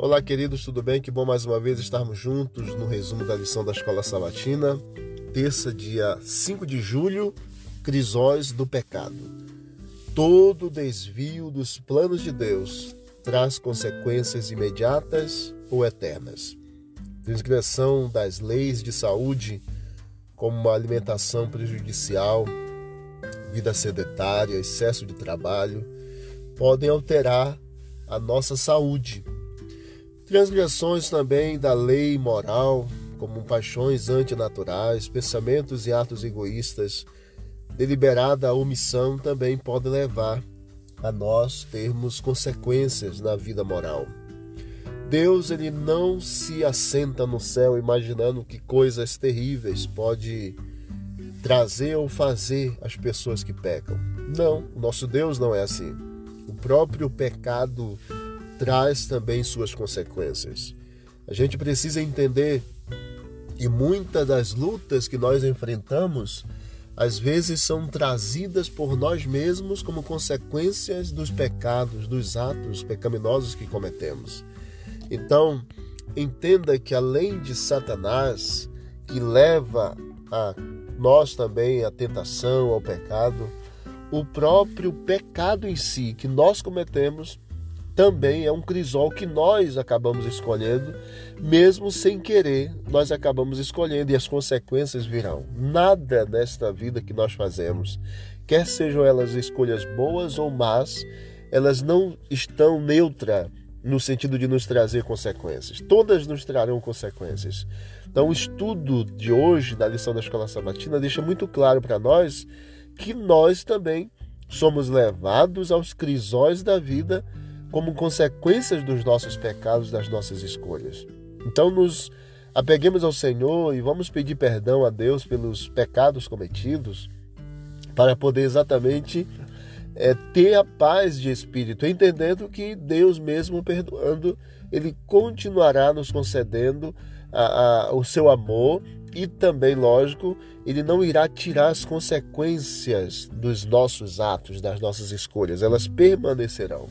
Olá, queridos, tudo bem? Que bom mais uma vez estarmos juntos no resumo da lição da Escola Sabatina. Terça, dia 5 de julho, Crisóis do Pecado. Todo desvio dos planos de Deus traz consequências imediatas ou eternas. Transgressão das leis de saúde, como uma alimentação prejudicial, vida sedentária, excesso de trabalho, podem alterar a nossa saúde Transgressões também da lei moral, como paixões antinaturais, pensamentos e atos egoístas, deliberada omissão também pode levar a nós termos consequências na vida moral. Deus ele não se assenta no céu imaginando que coisas terríveis pode trazer ou fazer as pessoas que pecam. Não, nosso Deus não é assim. O próprio pecado traz também suas consequências. A gente precisa entender que muitas das lutas que nós enfrentamos às vezes são trazidas por nós mesmos como consequências dos pecados, dos atos pecaminosos que cometemos. Então, entenda que além de Satanás, que leva a nós também à tentação, ao pecado, o próprio pecado em si que nós cometemos também é um crisol que nós acabamos escolhendo, mesmo sem querer, nós acabamos escolhendo e as consequências virão. Nada nesta vida que nós fazemos, quer sejam elas escolhas boas ou más, elas não estão neutra no sentido de nos trazer consequências. Todas nos trarão consequências. Então, o estudo de hoje da lição da escola sabatina deixa muito claro para nós que nós também somos levados aos crisóis da vida como consequências dos nossos pecados, das nossas escolhas. Então, nos apeguemos ao Senhor e vamos pedir perdão a Deus pelos pecados cometidos, para poder exatamente é, ter a paz de espírito, entendendo que Deus, mesmo perdoando, Ele continuará nos concedendo a, a, o seu amor e também, lógico, Ele não irá tirar as consequências dos nossos atos, das nossas escolhas, elas permanecerão.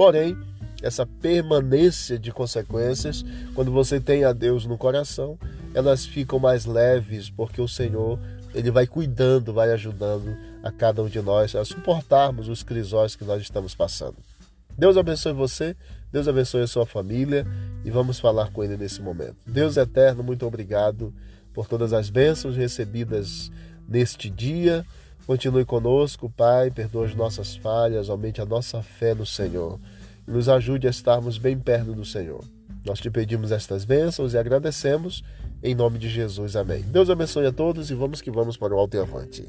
Porém, essa permanência de consequências, quando você tem a Deus no coração, elas ficam mais leves, porque o Senhor, ele vai cuidando, vai ajudando a cada um de nós a suportarmos os crisóis que nós estamos passando. Deus abençoe você, Deus abençoe a sua família e vamos falar com ele nesse momento. Deus eterno, muito obrigado por todas as bênçãos recebidas neste dia. Continue conosco, Pai, perdoa as nossas falhas, aumente a nossa fé no Senhor e nos ajude a estarmos bem perto do Senhor. Nós te pedimos estas bênçãos e agradecemos em nome de Jesus. Amém. Deus abençoe a todos e vamos que vamos para o alto e avante.